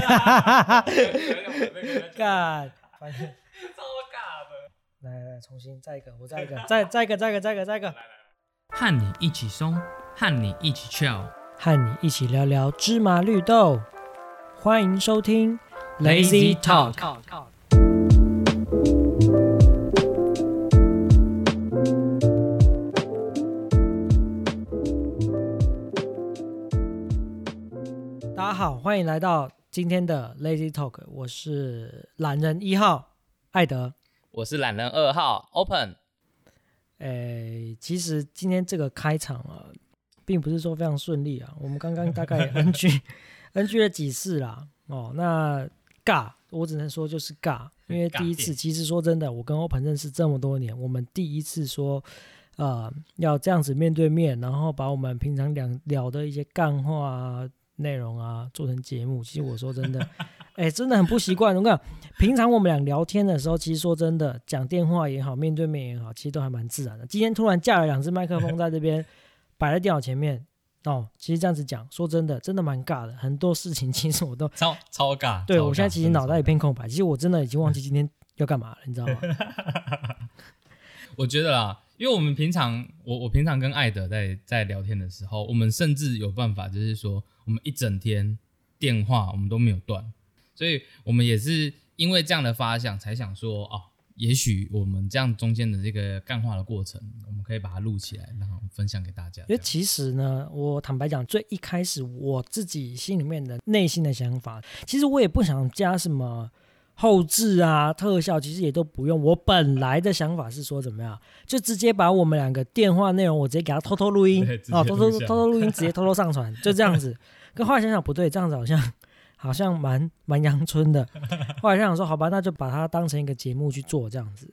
干，反正超尬的。来来重新再一个，我再一个，再再一个，再一个，再一个，再一个，和你一起松，和你一起跳。和你一起聊聊芝麻绿豆，欢迎收听 Lazy Talk 大家好，欢迎来到今天的 Lazy Talk，我是懒人一号艾德。我是懒人二号 Open。诶，其实今天这个开场啊，并不是说非常顺利啊。我们刚刚大概 NG NG 了几次啦，哦，那尬，我只能说就是尬，因为第一次，其实说真的，我跟 Open 认识这么多年，我们第一次说，呃，要这样子面对面，然后把我们平常聊聊的一些干话啊、内容啊做成节目，其实我说真的，哎，真的很不习惯。我跟你讲，平常我们俩聊天的时候，其实说真的，讲电话也好，面对面也好，其实都还蛮自然的。今天突然架了两只麦克风在这边摆在电脑前面，哦，其实这样子讲，说真的，真的蛮尬的。很多事情其实我都 超超尬。超尬对我现在其实脑袋一片空白，其实我真的已经忘记今天要干嘛了，你知道吗？我觉得啦，因为我们平常我我平常跟艾德在在聊天的时候，我们甚至有办法，就是说我们一整天电话我们都没有断，所以我们也是因为这样的发想，才想说哦，也许我们这样中间的这个干话的过程，我们可以把它录起来，然后分享给大家。因为其实呢，我坦白讲，最一开始我自己心里面的内心的想法，其实我也不想加什么后置啊、特效，其实也都不用。我本来的想法是说怎么样，就直接把我们两个电话内容，我直接给他偷偷录音 啊哦，偷偷偷偷录音，直接偷偷上传，就这样子。可后来想想不对，这样子好像好像蛮蛮阳春的。后来想想说，好吧，那就把它当成一个节目去做这样子。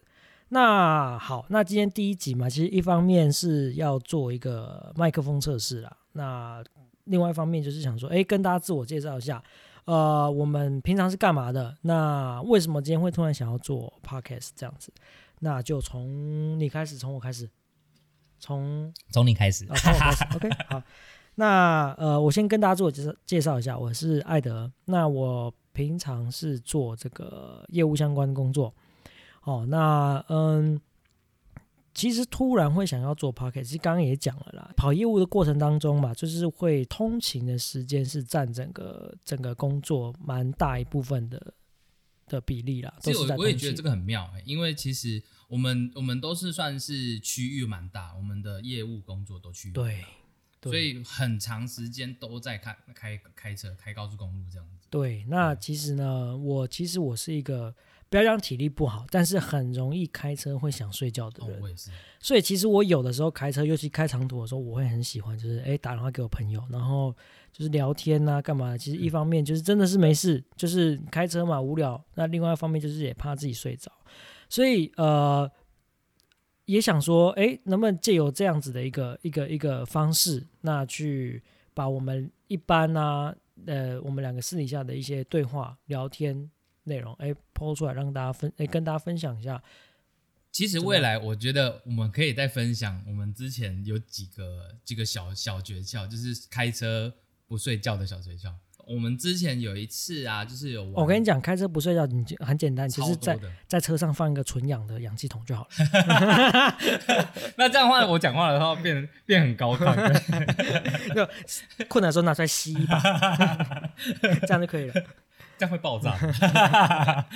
那好，那今天第一集嘛，其实一方面是要做一个麦克风测试啦，那另外一方面就是想说，哎，跟大家自我介绍一下，呃，我们平常是干嘛的？那为什么今天会突然想要做 podcast 这样子？那就从你开始，从我开始，从从你开始啊，从我开始，OK，好。那呃，我先跟大家自我介绍介绍一下，我是艾德。那我平常是做这个业务相关工作。哦，那嗯，其实突然会想要做 p o c k e t 其实刚刚也讲了啦，跑业务的过程当中嘛，就是会通勤的时间是占整个整个工作蛮大一部分的的比例啦。其都是在实我我也觉得这个很妙、欸，因为其实我们我们都是算是区域蛮大，我们的业务工作都区域对，对所以很长时间都在开开开车开高速公路这样子。对，那其实呢，我其实我是一个不要讲体力不好，但是很容易开车会想睡觉的人。，哦我也是，所以其实我有的时候开车，尤其开长途的时候，我会很喜欢，就是哎打电话给我朋友，然后就是聊天呐、干嘛。其实一方面就是真的是没事，就是开车嘛无聊；那另外一方面就是也怕自己睡着，所以呃也想说，哎，能不能借由这样子的一个一个一个方式，那去把我们一般啊呃我们两个私底下的一些对话聊天内容，哎抛出来让大家分，哎跟大家分享一下。其实未来我觉得我们可以再分享我们之前有几个几个小小诀窍，就是开车不睡觉的小诀窍。我们之前有一次啊，就是有我跟你讲，开车不睡觉，你就很简单，其实在。在车上放一个纯氧的氧气筒就好了。那这样的话，我讲话的话变变很高亢。困难的时候拿出来吸一把，这样就可以了。这样会爆炸。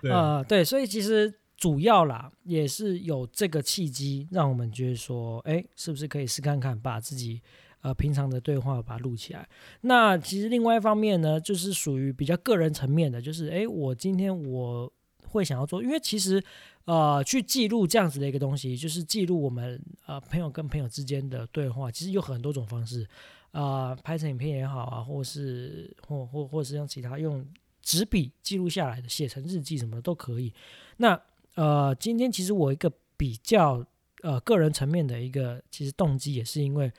对呃，对，所以其实主要啦，也是有这个契机，让我们觉得说，哎，是不是可以试看看，把自己呃平常的对话把它录起来。那其实另外一方面呢，就是属于比较个人层面的，就是哎，我今天我会想要做，因为其实呃去记录这样子的一个东西，就是记录我们呃朋友跟朋友之间的对话，其实有很多种方式。啊、拍成影片也好啊，或是或或或是用其他用纸笔记录下来的，写成日记什么的都可以。那呃，今天其实我一个比较呃个人层面的一个其实动机，也是因为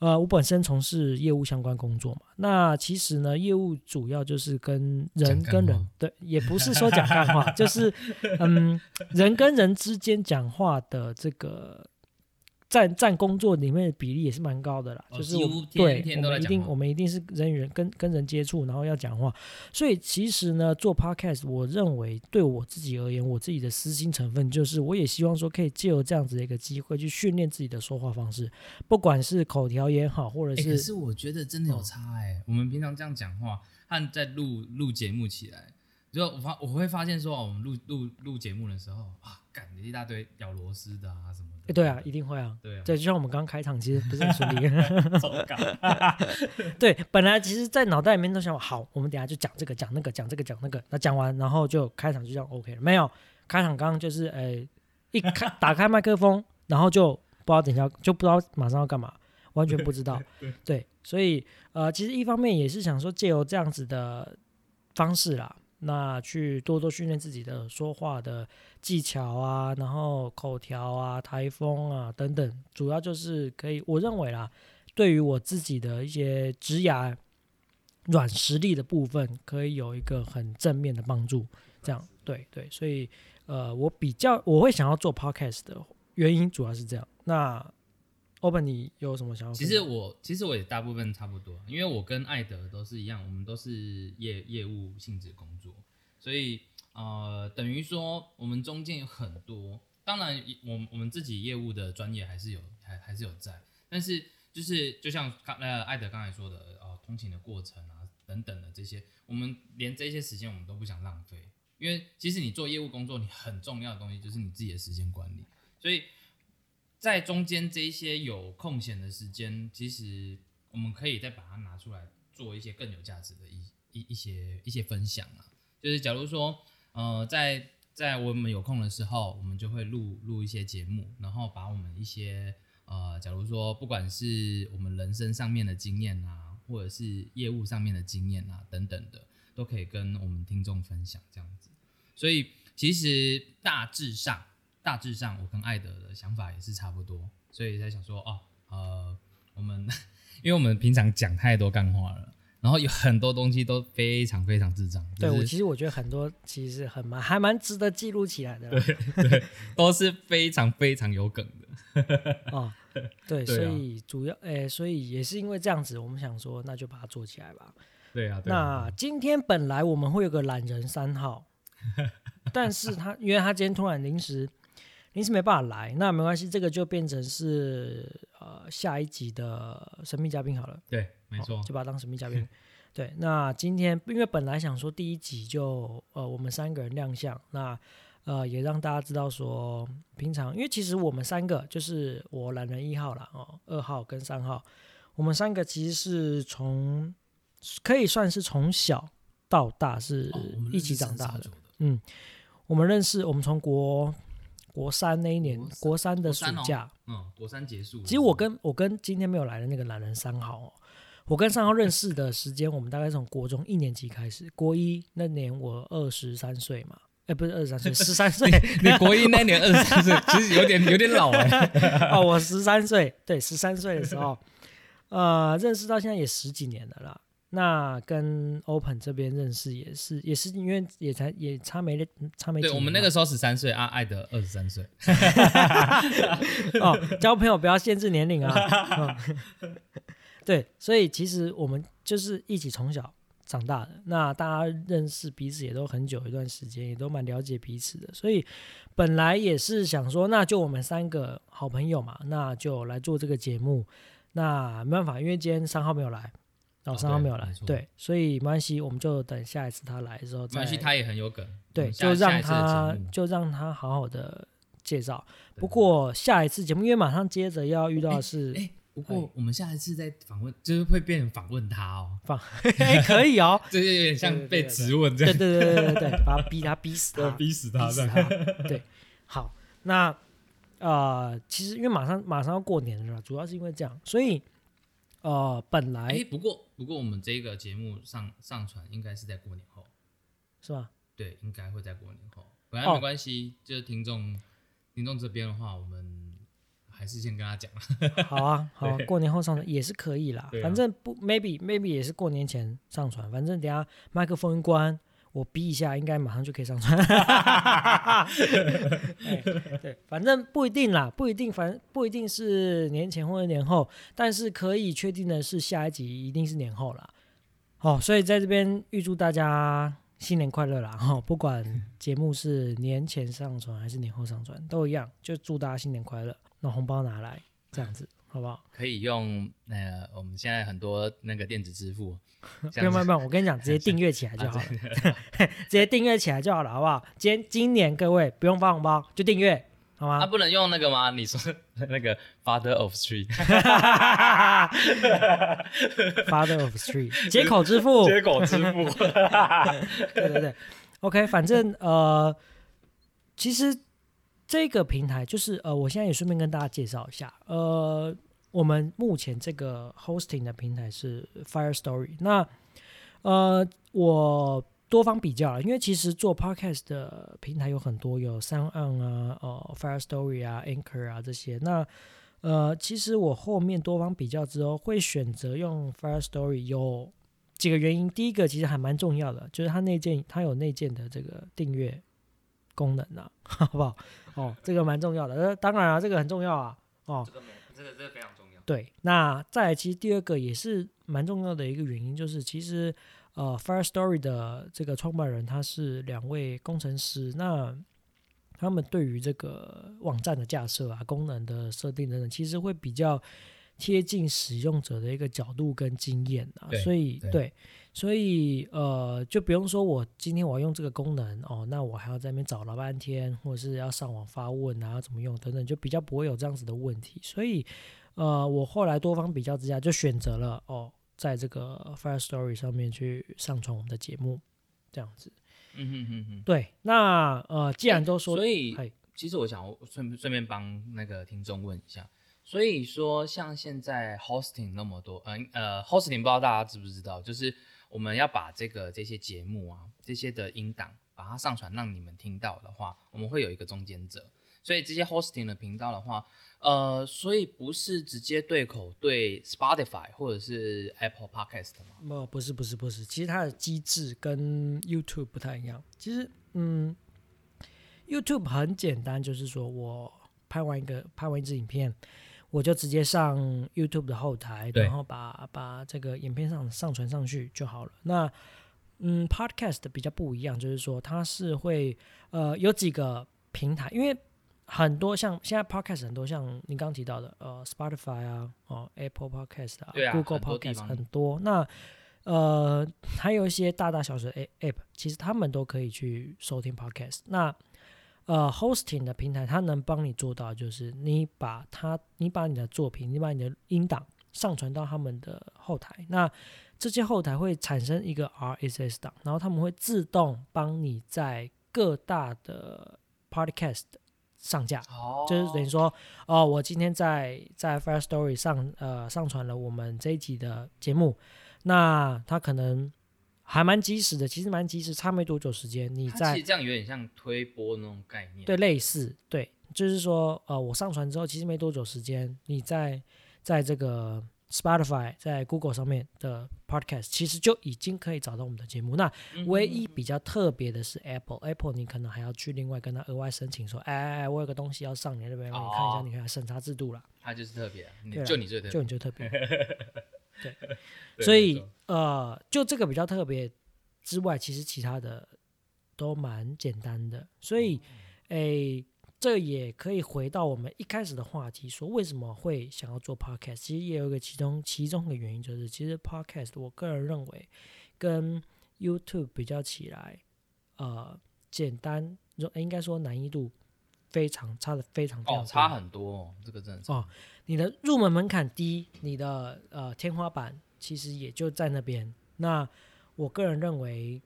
呃我本身从事业务相关工作嘛。那其实呢，业务主要就是跟人跟人对，也不是说讲干话，就是嗯人跟人之间讲话的这个占占工作里面的比例也是蛮高的啦，哦就是我对天我们一定我们一定是人与人跟跟人接触，然后要讲话，所以其实呢，做 podcast，我认为对我自己而言，我自己的私心成分就是，我也希望说可以借由这样子的一个机会去训练自己的说话方式，不管是口条也好，或者是、可是是我觉得真的有差哎、我们平常这样讲话和在录录节目起来，就我发我会发现说，哦，我们录录录节目的时候啊，干一大堆咬螺丝的啊什么的。诶对啊，一定会啊。对啊，对，就像我们刚刚开场，其实不是很顺利。超干。对，本来其实，在脑袋里面都想好，我们等下就讲这个，讲那个，讲这个，讲那个。那讲完，然后就开场就这样 OK 了。没有，开场刚刚就是，呃，一开打开麦克风，然后就不知道等一下就不知道马上要干嘛，完全不知道。对，所以呃，其实一方面也是想说，借由这样子的方式啦，那去多多训练自己的说话的技巧啊，然后口条啊、台风啊等等，主要就是可以，我认为啦，对于我自己的一些职涯软实力的部分，可以有一个很正面的帮助。这样，对对，所以呃，我比较我会想要做 podcast 的原因主要是这样。那 Open，你有什么想法其？实我其实我也大部分差不多，因为我跟艾德都是一样，我们都是业业务性质工作，所以呃，等于说我们中间有很多，当然我我们自己业务的专业还是有还还是有在，但是就是就像刚呃艾德刚才说的，呃，通勤的过程啊等等的这些，我们连这些时间我们都不想浪费，因为其实你做业务工作，你很重要的东西就是你自己的时间管理，所以在中间这一些有空闲的时间，其实我们可以再把它拿出来做一些更有价值的一一一些一些分享啊。就是假如说，呃，在在我们有空的时候，我们就会录录一些节目，然后把我们一些呃，假如说不管是我们人生上面的经验啊，或者是业务上面的经验啊等等的，都可以跟我们听众分享这样子。所以其实大致上，大致上我跟艾德的想法也是差不多，所以才想说，哦，呃，我们因为我们平常讲太多干话了，然后有很多东西都非常非常智障，对我其实我觉得很多其实很蛮还蛮值得记录起来的对。都是非常非常有梗的。哦，对，对所啊以主要诶，所以也是因为这样子，我们想说那就把它做起来吧。对啊，那今天本来我们会有个懒人三号，但是他因为他今天突然临时临时没办法来，那没关系，这个就变成是呃下一集的神秘嘉宾好了。对，没错哦，就把它当神秘嘉宾。对，那今天因为本来想说第一集就呃我们三个人亮相，那呃也让大家知道说平常，因为其实我们三个就是我懒人一号啦，哦，二号跟三号，我们三个其实是从可以算是从小到大是一起长大的嗯，我们认识，我们从国国三那一年国三的暑假，嗯，国三结束其实我跟我跟今天没有来的那个懒人三号哦，我跟三号认识的时间，我们大概从国中一年级开始，国一那年我二十三岁嘛，哎，不是二十三岁，十三岁。你国一那年二十三岁，其实有点有点老哎、哦，我十三岁，对，十三岁的时候，呃，认识到现在也十几年了啦。那跟 Open 这边认识也是，也是因为也才也差没差没对，我们那个时候十三岁啊，爱德二十三岁，哦，交朋友不要限制年龄啊。嗯对，所以其实我们就是一起从小长大的，那大家认识彼此也都很久一段时间，也都蛮了解彼此的。所以本来也是想说，那就我们三个好朋友嘛，那就来做这个节目。那没办法，因为今天三号没有来，然后哦三号没有来，对没错。对，所以没关系，我们就等下一次他来的时候再没关系，他也很有梗，我对，就让他就让他好好的介绍。不过下一次节目，因为马上接着要遇到的是，哎、不过我们下一次再访问，就是会变成访问他哦，访 哎，可以哦，这就有点像被质问这样，对对对对对对，把他逼他逼死他，逼死逼死他。对，好，那呃，其实因为马上马上要过年了，主要是因为这样，所以呃，本来哎、来不过不过我们这个节目上上传应该是在过年后，是吧？对，应该会在过年后，本来哦没关系，就是听众听众这边的话，我们还是先跟他讲，好啊，好啊过年后上传也是可以啦，啊反正不 maybe maybe 也是过年前上传，反正等下麦克风一关，我逼一下，应该马上就可以上传。哎对，反正不一定啦，不一定，反正不一定是年前或者年后，但是可以确定的是，下一集一定是年后啦。哦，所以在这边预祝大家新年快乐啦！哈、不管节目是年前上传还是年后上传，都一样，就祝大家新年快乐。那红包拿来，这样子好不好？可以用呃，我们现在很多那个电子支付，不用不用不用，我跟你讲，直接订阅起来就好了，直接订阅起来就好了，好不好？今天今年各位不用发红包，就订阅，好吗？啊，不能用那个吗？你说那个 Father of Street Father of Street 接口支付，接口支付，对对对，OK，反正呃，其实这个平台就是呃，我现在也顺便跟大家介绍一下，呃，我们目前这个 hosting 的平台是 Fire Story，那呃，我多方比较了，因为其实做 podcast 的平台有很多，有 Sound On 啊、呃 Fire Story 啊、Anchor 啊这些，那呃，其实我后面多方比较之后，会选择用 Fire Story 有几个原因。第一个其实还蛮重要的，就是它内建它有内建的这个订阅功能啊，好不好？哦，这个蛮重要的。呃，当然啊，这个很重要啊。哦，这个没，这个这个非常重要。对，那再来，其实第二个也是蛮重要的一个原因，就是其实呃，Fire Story 的这个创办人他是两位工程师，那他们对于这个网站的架设啊、功能的设定等等，其实会比较贴近使用者的一个角度跟经验啊，所以对对，所以呃，就不用说我今天我要用这个功能哦，那我还要在那边找老半天，或者是要上网发问啊，怎么用等等，就比较不会有这样子的问题，所以。呃，我后来多方比较之下，就选择了哦，在这个 Fire Story 上面去上传我们的节目，这样子。嗯哼哼哼。对，那呃，既然都说，所以嘿其实我想顺顺便帮那个听众问一下，所以说像现在 hosting 那么多，嗯呃 hosting 不知道大家知不知道，就是我们要把这个这些节目啊，这些的音档把它上传让你们听到的话，我们会有一个中间者，所以这些 hosting 的频道的话，呃，所以不是直接对口对 Spotify 或者是 Apple Podcast 吗？不，不是，不是，不是，其实它的机制跟 YouTube 不太一样。其实，嗯，YouTube 很简单，就是说我拍完一个拍完一支影片，我就直接上 YouTube 的后台，然后把把这个影片上上传上去就好了。那嗯，Podcast 比较不一样，就是说它是会呃有几个平台，因为很多像现在 Podcast 很多像你刚刚提到的呃 Spotify 啊，哦 Apple Podcast 啊啊 g o o g l 很多地 Podcast 方很多。那呃还有一些大大小小的 App，其实他们都可以去收听 Podcast。那呃 Hosting 的平台，它能帮你做到，就是你把它，你把你的作品，你把你的音档上传到他们的后台，那这些后台会产生一个 RSS 档，然后他们会自动帮你在各大的 Podcast 上架。哦就是等于说，哦，我今天在在 Fire Story 上呃上传了我们这一集的节目，那它可能还蛮及时的，其实蛮及时，差没多久时间，你在其实这样有点像推播那种概念。对类似对，就是说呃我上传之后，其实没多久时间，你在在这个 Spotify 在 Google 上面的 Podcast 其实就已经可以找到我们的节目。那嗯唯一比较特别的是 Apple，Apple 你可能还要去另外跟他额外申请说，哎哎哎，我有个东西要上你那边，让你看一下，哦你看审查制度啦，它就是特别就你最特别，就你就特别。对 所以呃，就这个比较特别之外，其实其他的都蛮简单的。所以，诶，这也可以回到我们一开始的话题，说为什么会想要做 podcast。其实也有一个其中其中的原因，就是其实 podcast 我个人认为跟 YouTube 比较起来，呃，简单，应该说难易度非常差的非常非常哦，差很多哦，这个真哦你的入门门槛低，你的呃天花板其实也就在那边。那我个人认为，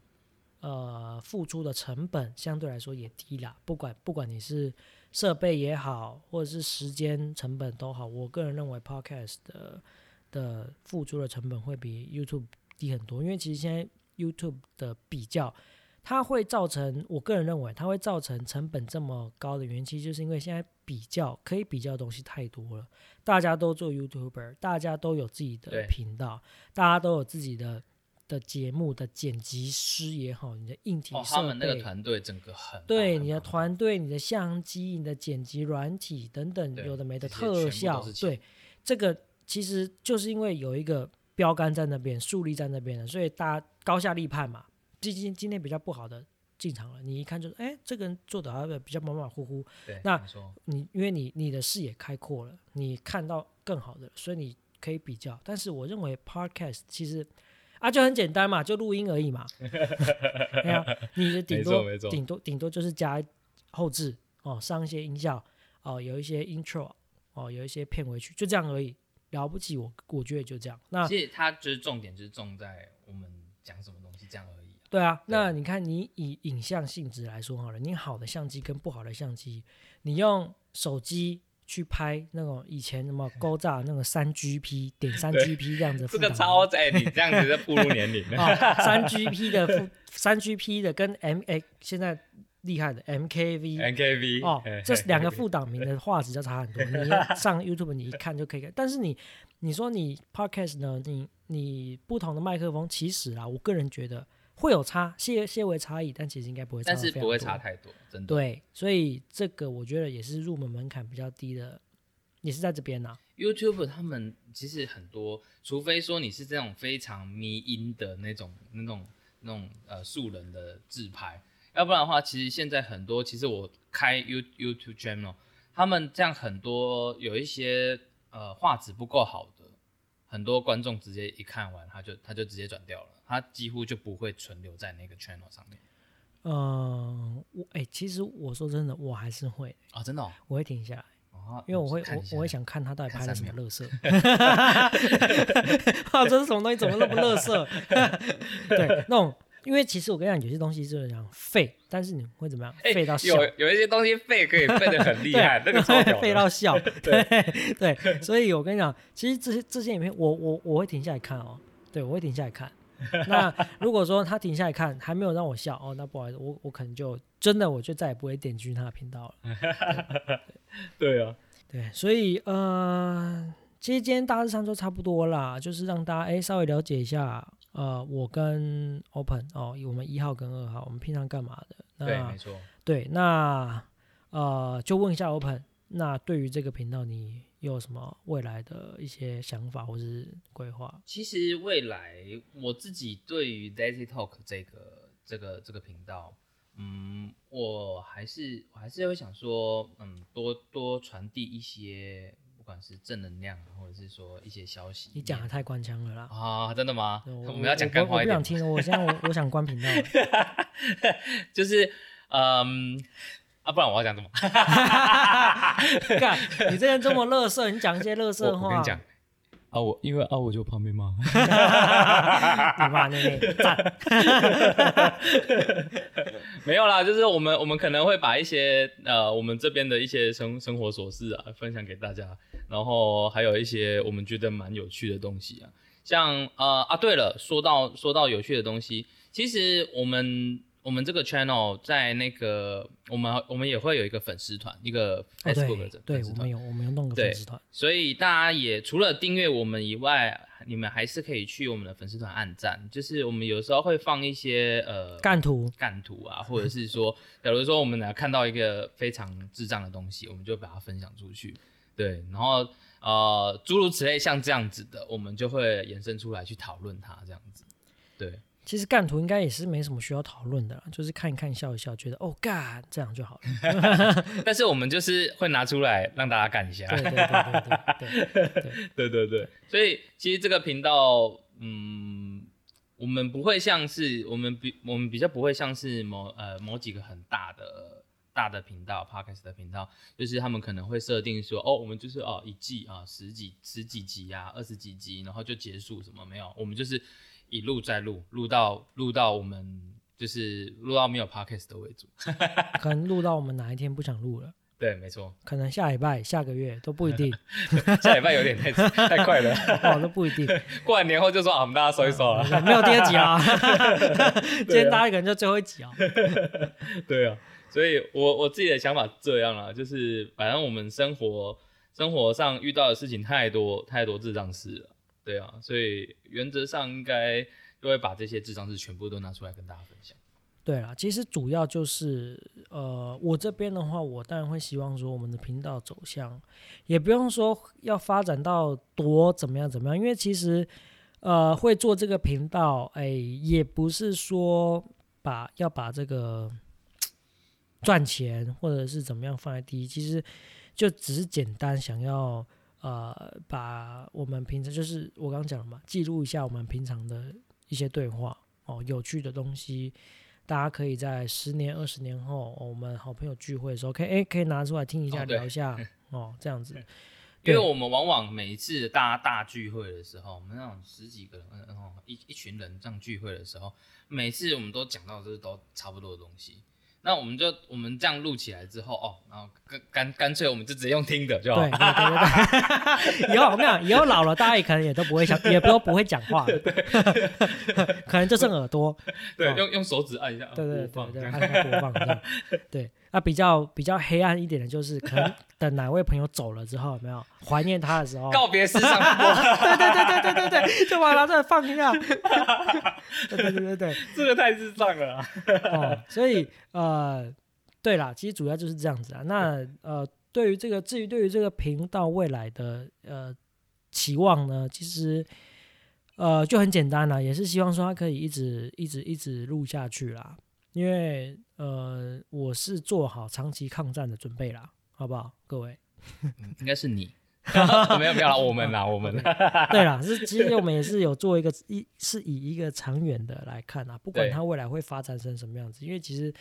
呃，付出的成本相对来说也低啦。不管不管你是设备也好，或者是时间成本都好，我个人认为 Podcast 的的付出的成本会比 YouTube 低很多。因为其实现在 YouTube 的比较，它会造成我个人认为它会造成成本这么高的原因，其实就是因为现在比较可以比较的东西太多了，大家都做 YouTuber，大家都有自己的频道，大家都有自己的的节目的剪辑师也好，你的硬体哦，设他们那个备，团队整个很对你的团队、你的相机、你的剪辑软体等等，有的没的特效对，这个其实就是因为有一个标杆在那边，树立在那边的，所以大家高下立判嘛。今今今天比较不好的进场了，你一看就是，哎，这个人做的好像比较马马虎虎，对，那你因为你你的视野开阔了，你看到更好的，所以你可以比较。但是我认为 podcast 其实啊就很简单嘛，就录音而已嘛。对啊，你的 顶多顶多顶多就是加后置哦，上一些音效哦，有一些 intro 哦，有一些片尾曲，就这样而已。了不起，我我觉得就这样。那其实它就是重点，就是重在我们讲什么东西这样而已啊、对啊，那你看，你以影像性质来说好了，你好的相机跟不好的相机，你用手机去拍那种以前什么勾炸那个三 GP 点三 GP 这样子这个超在你这样子在步入年龄啊，三 GP 的副三 GP 的跟 M A 现在厉害的 MKV MKV 哦嘿，这两个副档名的画质就差很多。你上 YouTube 你一看就可以看，但是你你说你 Podcast 呢，你你不同的麦克风，其实啊，我个人觉得会有差些些微差异，但其实应该不会差，但是不会差。太多，真的。对，所以这个我觉得也是入门门槛比较低的，也是在这边呐、YouTube 他们其实很多，除非说你是这种非常迷音的那种、那种、那种呃素人的自拍，要不然的话，其实现在很多，其实我开 You YouTube channel，他们这样很多有一些呃画质不够好的，很多观众直接一看完他就他就直接转掉了，他几乎就不会存留在那个 channel 上面嗯，我哎、其实我说真的，我还是会，啊、真的、哦，我会停下来。哦因为我会我我会想看他到底拍了什么乐色，啊，这是什么东西？怎么那么乐色？对，那种，因为其实我跟你讲，有些东西就是讲废，但是你会怎么样？哎废到笑，有有一些东西废可以废的很厉害，那个超屌废到笑，对对，所以我跟你讲，其实这些这些影片，我我我会停下来看哦，对我会停下来看。那如果说他停下来看还没有让我笑哦，那不好意思，我我可能就真的我就再也不会点进去他的频道了。对啊，对，所以呃，其实今天大致上就差不多啦，就是让大家哎稍微了解一下，呃，我跟 Open 哦，我们一号跟二号，我们平常干嘛的？对，那没错。对，那呃，就问一下 Open，那对于这个频道，你有什么未来的一些想法或是规划？其实未来我自己对于 Daisy Talk 这个这个这个频道，嗯，我还是我还是会想说，嗯，多多传递一些不管是正能量，或者是说一些消息。你讲的太官腔了啦。啊，真的吗？对我们要讲干话一点吗，不 想听了，我现在我我想关频道。就是嗯啊，不然我要讲什么？干，你这人这么乐色，你讲一些乐色话。我我跟你讲，啊，我因为啊，我就旁边骂。你骂那个赞。没有啦，就是我们我们可能会把一些呃我们这边的一些生生活琐事啊分享给大家，然后还有一些我们觉得蛮有趣的东西啊，像呃啊对了，说到说到有趣的东西，其实我们我们这个 channel 在那个我们我们也会有一个粉丝团，一个哦，Facebook 的对，对粉丝团，我们有，我们有弄个对粉丝团。所以大家也除了订阅我们以外，你们还是可以去我们的粉丝团按赞，就是我们有时候会放一些呃干图，干图啊，或者是说，假如说我们呢看到一个非常智障的东西，我们就把它分享出去，对，然后呃诸如此类像这样子的，我们就会延伸出来去讨论它这样子，对，其实干图应该也是没什么需要讨论的啦，就是看一看笑一笑，觉得哦干这样就好了。但是我们就是会拿出来让大家干一下，对对对对对对对，对对 对，所以其实这个频道，嗯，我们不会像是我们比我们比较不会像是某呃某几个很大的大的频道 podcast 的频道，就是他们可能会设定说，哦，我们就是哦一季啊十几十几集啊二十几集，然后就结束什么没有，我们就是一路再录，录到录到我们就是录到没有 podcast 的为主。可能录到我们哪一天不想录了，对，没错，可能下礼拜、下个月都不一定，下礼拜有点太 太快了，哦都不一定。过完年后就说啊，我们大家收一收了。没有第二集啊，今天大家可能就最后一集啊。对啊，所以我我自己的想法是这样啦，就是反正我们生活生活上遇到的事情太多太多智障事了，对啊，所以原则上应该就会把这些智商是全部都拿出来跟大家分享。对啊，其实主要就是呃，我这边的话，我当然会希望说我们的频道走向，也不用说要发展到多怎么样怎么样，因为其实呃，会做这个频道，哎，也不是说把要把这个赚钱或者是怎么样放在第一，其实就只是简单想要呃，把我们平常就是我刚刚讲了嘛，记录一下我们平常的一些对话哦，有趣的东西。大家可以在十年、二十年后，我们好朋友聚会的时候，可以哎，可以拿出来听一下，聊一下哦，这样子。因为我们往往每一次大家大聚会的时候，我们那种十几个人，哦，一一群人这样聚会的时候，每次我们都讲到这都差不多的东西。那我们就我们这样录起来之后哦，然后干干干脆我们就直接用听的就好。对对对对。以后我跟你讲，以后老了，大家也可能也都不会想，也不不会讲话。对。可能就剩耳朵。对，用用手指按一下。对对对对，按下播放这样。对。那比较比较黑暗一点的就是，可能 等哪位朋友走了之后，有没有怀念他的时候，告别式上 对对对对对对对，就把它再放一下。对对对对，这个太智障了。哦，所以呃，对啦，其实主要就是这样子啊。那呃，对于这个，至于对于这个频道未来的呃期望呢，其实呃就很简单了，也是希望说它可以一直一直一直录下去啦。因为呃，我是做好长期抗战的准备啦，好不好，各位？应该是你 没有没有啦，我们啦，我们。对啦，是其实我们也是有做一个一，是以一个长远的来看啊，不管它未来会发展成什么样子。因为其实，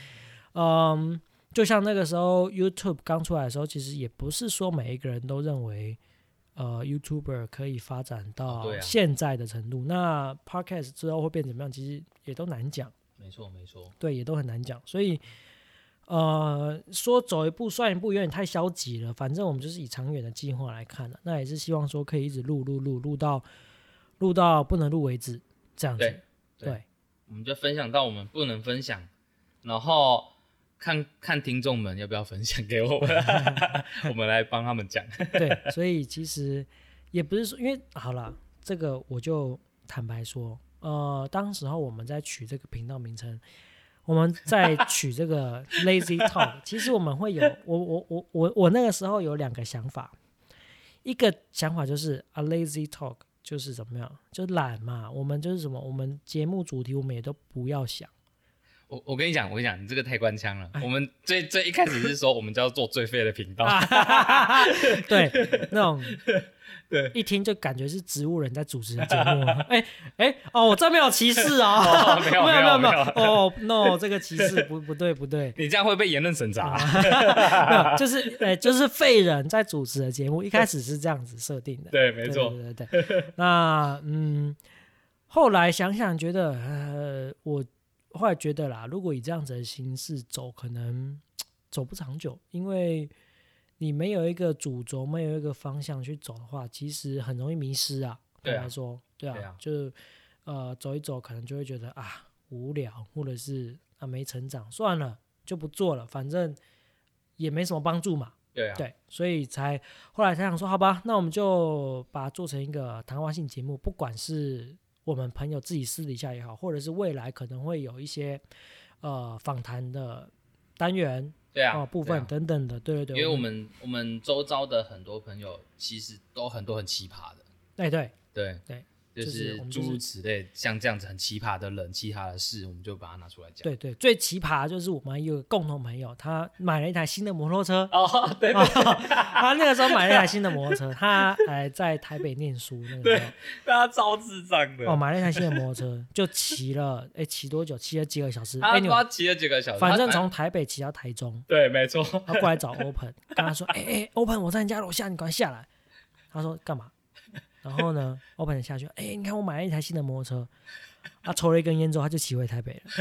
嗯，就像那个时候 YouTube 刚出来的时候，其实也不是说每一个人都认为，呃，YouTuber 可以发展到现在的程度。那 Podcast 之后会变怎么样，其实也都难讲。没错，没错，对，也都很难讲，所以，呃，说走一步算一步，有点太消极了。反正我们就是以长远的计划来看了，那也是希望说可以一直录录录录到录到不能录为止，这样子。对，我们就分享到我们不能分享，然后看看听众们要不要分享给我们，我们来帮他们讲。对，所以其实也不是说，因为好了，这个我就坦白说。呃，当时候我们在取这个频道名称，我们在 取这个 Lazy Talk，其实我们会有我我我我我那个时候有两个想法，一个想法就是啊 Lazy Talk 就是怎么样，就懒嘛，我们就是什么，我们节目主题我们也都不要想。我我跟你讲，我跟你讲，你这个太官腔了。我们最最一开始是说，我们叫做最废的频道，对，那种。对，一听就感觉是植物人在主持的节目。哎哎哦，我这没有歧视哦，没有没有没有没有哦，no，这个歧视不不对不对，你这样会被言论审查。没有，就是哎，就是废人在主持的节目，一开始是这样子设定的。对，没错，对对对。那嗯，后来想想觉得，呃，我后来觉得啦，如果以这样子的形式走，可能走不长久，因为。你没有一个主轴，没有一个方向去走的话，其实很容易迷失啊。对来说，对啊，就是呃走一走，可能就会觉得啊无聊，或者是啊没成长，算了就不做了，反正也没什么帮助嘛。对啊，对，所以才后来才想说，好吧，那我们就把它做成一个谈话性节目，不管是我们朋友自己私底下也好，或者是未来可能会有一些呃访谈的单元。对啊，部分等等的，对对对，因为我们我们周遭的很多朋友其实都很多很奇葩的，哎对对对。就是诸如此类，像这样子很奇葩的人、奇葩的事，我们就把它拿出来讲。对对，最奇葩就是我们有个共同朋友，他买了一台新的摩托车。哦，对对，他那个时候买了一台新的摩托车，他还在台北念书那个时候，对他超智障的。哦，买了一台新的摩托车，就骑了，哎，骑多久？骑了几个小时？他他骑了几个小时？反正从台北骑到台中。对，没错。他过来找 Open，跟他说：“哎哎，Open，我在你家楼下，你赶快下来。”他说：“干嘛？”然后呢我本来下去，哎，你看我买了一台新的摩托车，他抽了一根烟之后，他就骑回台北了。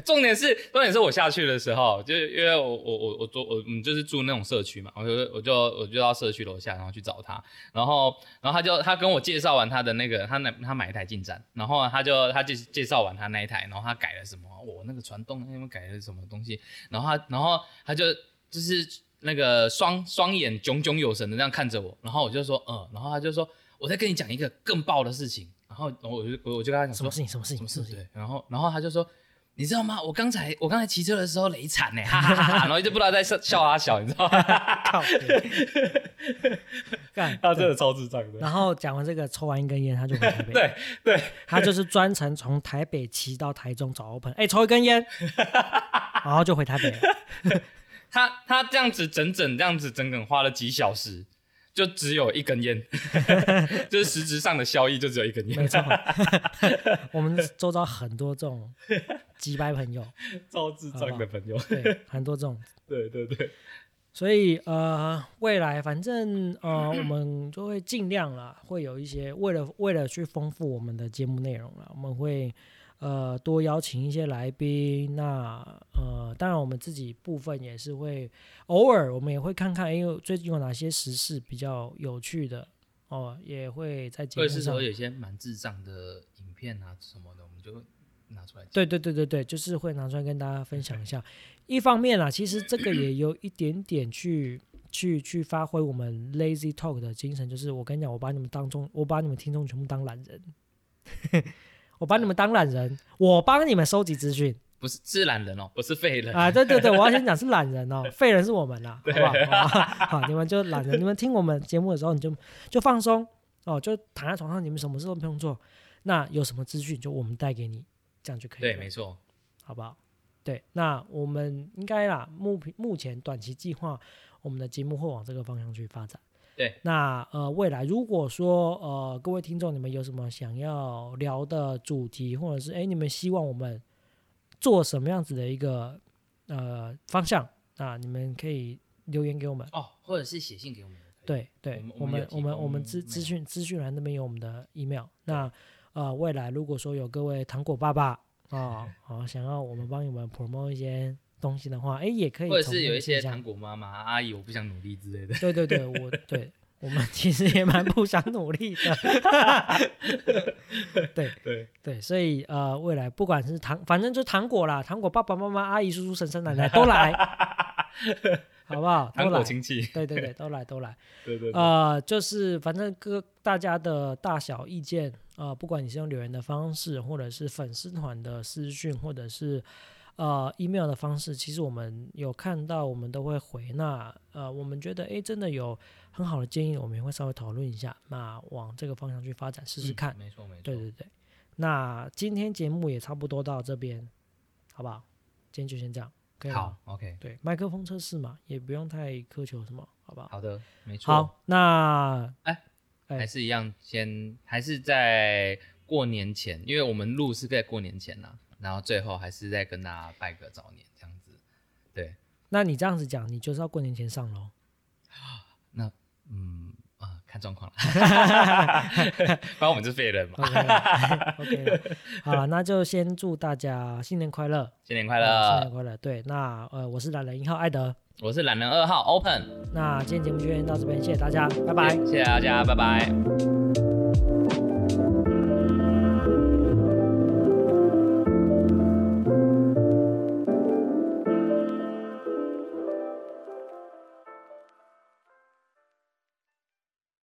重点是，重点是我下去的时候，就是因为我我我我住我们就是住那种社区嘛，我就我就我就到社区楼下，然后去找他，然后然后他就他跟我介绍完他的那个他那他买一台进站，然后他就他介介绍完他那一台，然后他改了什么，我那个传动那边改了什么东西，然后他然后他就就是。那个双双眼炯炯有神的那样看着我，然后我就说，嗯，然后他就说，我在跟你讲一个更爆的事情，然然后我就我我就跟他讲什么事情？什么事情？什么事情？对，然后然后他就说。你知道吗？我刚才我刚才骑车的时候雷惨呢，哈哈哈哈！然后一直不知道在笑笑他小，你知道吗？靠！干，他真的超智障的。然后讲完这个，抽完一根烟，他就回台北。对对，他就是专程从台北骑到台中找 open，哎，抽一根烟，然后就回台北了。他他这样子整整这样子整整花了几小时，就只有一根烟，就是实质上的效益就只有一根烟。没错，我们周遭很多这种几百朋友，超智障的朋友。对，很多这种。对对对。所以呃，未来反正呃，我们就会尽量啦，会有一些为了为了去丰富我们的节目内容啦，我们会呃多邀请一些来宾。那呃，当然我们自己部分也是会偶尔我们也会看看，因为最近有哪些时事比较有趣的哦，也会在节目上。或者是说有一些蛮智障的影片啊什么的，我们就拿出来。对对对对对，就是会拿出来跟大家分享一下。一方面啊，其实这个也有一点点去去去发挥我们 lazy talk 的精神，就是我跟你讲，我把你们当中，我把你们听众全部当懒人，我把你们当懒人，我帮你们收集资讯，不是是懒人哦，不是废人啊！对对对，我要先讲是懒人哦，废人是我们 啦，好不好？好，你们就懒人，你们听我们节目的时候，你就就放松哦，就躺在床上，你们什么事都不用做，那有什么资讯就我们带给你，这样就可以。对，没错，好不好？对，那我们应该啦，目目前短期计划，我们的节目会往这个方向去发展。对，那呃，未来如果说呃，各位听众你们有什么想要聊的主题，或者是哎，你们希望我们做什么样子的一个呃方向，啊你们可以留言给我们哦，或者是写信给我们。对对，我们我们我们资资讯资讯栏那边有我们的 email。那呃，未来如果说有各位糖果爸爸。哦，好，想要我们帮你们 promote 一些东西的话，哎，也可以，或者是有一些糖果妈妈阿姨，我不想努力之类的。对对对，我 对我们其实也蛮不想努力的。对对对，所以呃，未来不管是糖，反正就糖果啦，糖果爸爸妈妈、阿姨、叔叔、婶婶、奶奶都来，好不好？糖果亲戚，对对对，都来都来。对对，呃，就是反正各大家的大小意见。呃，不管你是用留言的方式，或者是粉丝团的私讯，或者是呃 email 的方式，其实我们有看到，我们都会回。那呃，我们觉得诶，真的有很好的建议，我们也会稍微讨论一下，那往这个方向去发展试试看。没错没错。对对对。那今天节目也差不多到这边，好不好？今天就先这样。可以好，OK。对，麦克风测试嘛，也不用太苛求什么，好不好？好的，没错。好，那哎。还是一样，先还是在过年前，因为我们录是在过年前呐，然后最后还是再跟大家拜个早年这样子。对，那你这样子讲，你就是要过年前上喽？那嗯啊，看状况了，反正我们是废人嘛。OK，好了，那就先祝大家新年快乐，新年快乐，新年快乐。对，那呃，我是懒人一号艾德。我是懒人二号 Open，那今天节目就先到这边，谢谢大家，拜拜，谢谢大家，拜拜。